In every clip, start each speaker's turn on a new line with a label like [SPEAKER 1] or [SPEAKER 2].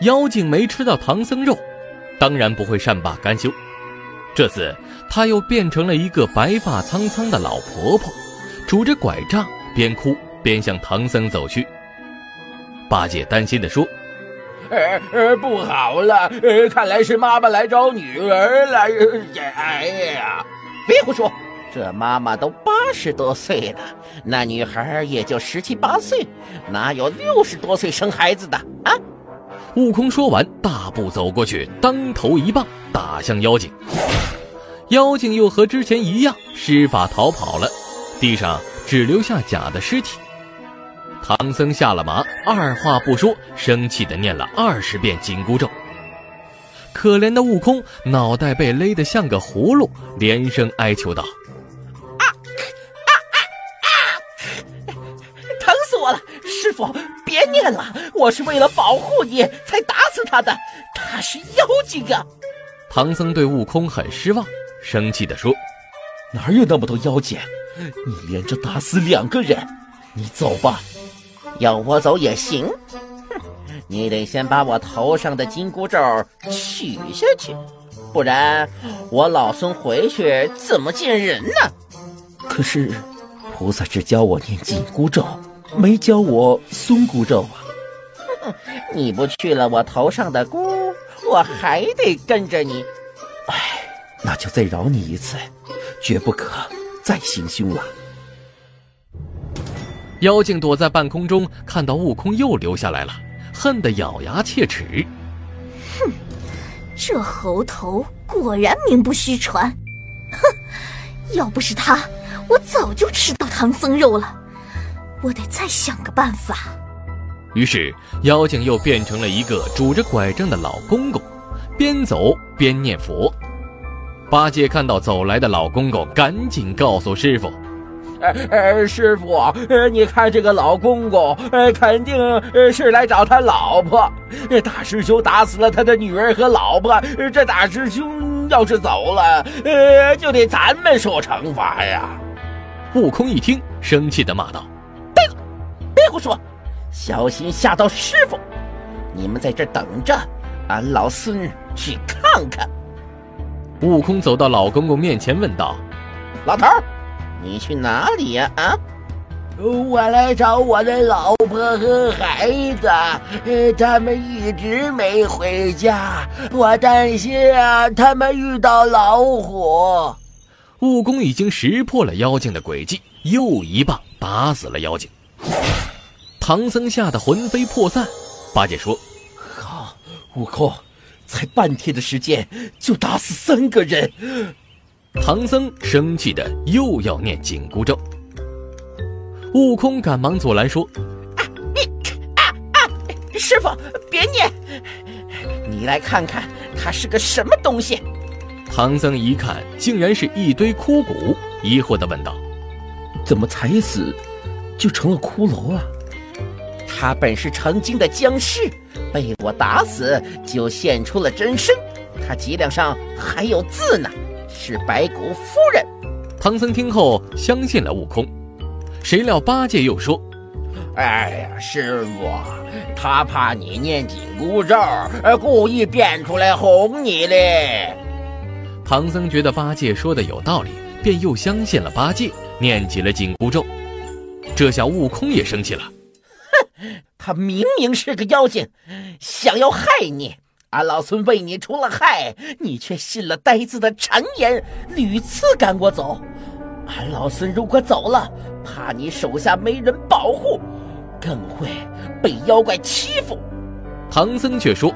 [SPEAKER 1] 妖精没吃到唐僧肉，当然不会善罢甘休。这次，她又变成了一个白发苍苍的老婆婆，拄着拐杖，边哭边向唐僧走去。八戒担心地说：“
[SPEAKER 2] 呃呃，不好了，呃，看来是妈妈来找女儿了。哎呀，
[SPEAKER 3] 别胡说，这妈妈都八十多岁了，那女孩也就十七八岁，哪有六十多岁生孩子的啊？”
[SPEAKER 1] 悟空说完，大步走过去，当头一棒打向妖精。妖精又和之前一样施法逃跑了，地上只留下假的尸体。唐僧下了马，二话不说，生气地念了二十遍紧箍咒。可怜的悟空脑袋被勒得像个葫芦，连声哀求道。啊啊啊啊！
[SPEAKER 3] 疼死我了师傅，别念了，我是为了保护你才打死他的，他是妖精啊！
[SPEAKER 1] 唐僧对悟空很失望，生气地说：“
[SPEAKER 2] 哪有那么多妖精？你连着打死两个人，你走吧。
[SPEAKER 3] 要我走也行，哼，你得先把我头上的紧箍咒取下去，不然我老孙回去怎么见人呢？
[SPEAKER 2] 可是，菩萨只教我念紧箍咒。”没教我松骨咒啊！
[SPEAKER 3] 你不去了我头上的箍，我还得跟着你。
[SPEAKER 2] 哎，那就再饶你一次，绝不可再行凶了。
[SPEAKER 1] 妖精躲在半空中，看到悟空又留下来了，恨得咬牙切齿。
[SPEAKER 4] 哼，这猴头果然名不虚传。哼，要不是他，我早就吃到唐僧肉了。我得再想个办法。
[SPEAKER 1] 于是，妖精又变成了一个拄着拐杖的老公公，边走边念佛。八戒看到走来的老公公，赶紧告诉师傅：“
[SPEAKER 2] 呃呃，师傅，呃，你看这个老公公，呃，肯定是来找他老婆。大师兄打死了他的女儿和老婆，这大师兄要是走了，呃，就得咱们受惩罚呀。”
[SPEAKER 1] 悟空一听，生气的骂道。
[SPEAKER 3] 别胡说，小心吓到师傅！你们在这等着，俺老孙去看看。
[SPEAKER 1] 悟空走到老公公面前，问道：“
[SPEAKER 3] 老头，你去哪里呀？”啊，
[SPEAKER 5] 我来找我的老婆和孩子，他们一直没回家，我担心啊，他们遇到老虎。
[SPEAKER 1] 悟空已经识破了妖精的诡计，又一棒打死了妖精。唐僧吓得魂飞魄散，八戒说：“
[SPEAKER 2] 好，悟空，才半天的时间就打死三个人。”
[SPEAKER 1] 唐僧生气的又要念紧箍咒，悟空赶忙阻拦说：“啊，
[SPEAKER 3] 你啊啊，师傅别念，你来看看他是个什么东西。”
[SPEAKER 1] 唐僧一看，竟然是一堆枯骨，疑惑的问道：“
[SPEAKER 2] 怎么才死就成了骷髅啊？”
[SPEAKER 3] 他本是成精的僵尸，被我打死就现出了真身。他脊梁上还有字呢，是白骨夫人。
[SPEAKER 1] 唐僧听后相信了悟空，谁料八戒又说：“
[SPEAKER 5] 哎呀，师傅，他怕你念紧箍咒，故意变出来哄你嘞。”
[SPEAKER 1] 唐僧觉得八戒说的有道理，便又相信了八戒，念起了紧箍咒。这下悟空也生气了。
[SPEAKER 3] 他明明是个妖精，想要害你。俺老孙为你除了害，你却信了呆子的谗言，屡次赶我走。俺老孙如果走了，怕你手下没人保护，更会被妖怪欺负。
[SPEAKER 1] 唐僧却说：“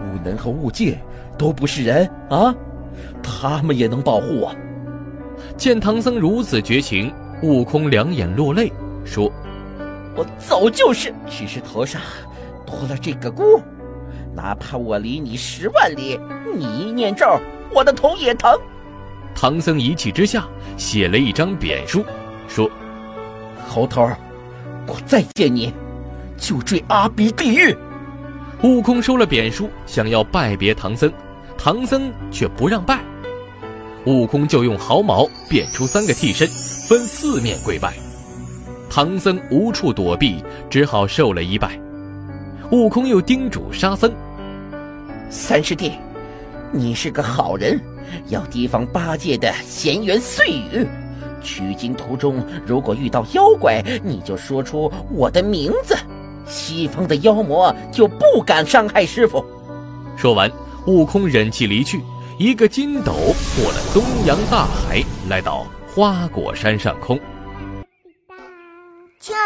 [SPEAKER 2] 悟能和悟净都不是人啊，他们也能保护我。”
[SPEAKER 1] 见唐僧如此绝情，悟空两眼落泪，说。
[SPEAKER 3] 我早就是，只是头上多了这个箍，哪怕我离你十万里，你一念咒，我的头也疼。
[SPEAKER 1] 唐僧一气之下写了一张贬书，说：“
[SPEAKER 3] 猴头，我再见你，就坠阿鼻地狱。”
[SPEAKER 1] 悟空收了贬书，想要拜别唐僧，唐僧却不让拜。悟空就用毫毛变出三个替身，分四面跪拜。唐僧无处躲避，只好受了一拜。悟空又叮嘱沙僧：“
[SPEAKER 3] 三师弟，你是个好人，要提防八戒的闲言碎语。取经途中如果遇到妖怪，你就说出我的名字。”西方的妖魔就不敢伤害师傅。
[SPEAKER 1] 说完，悟空忍气离去，一个筋斗过了东洋大海，来到花果山上空。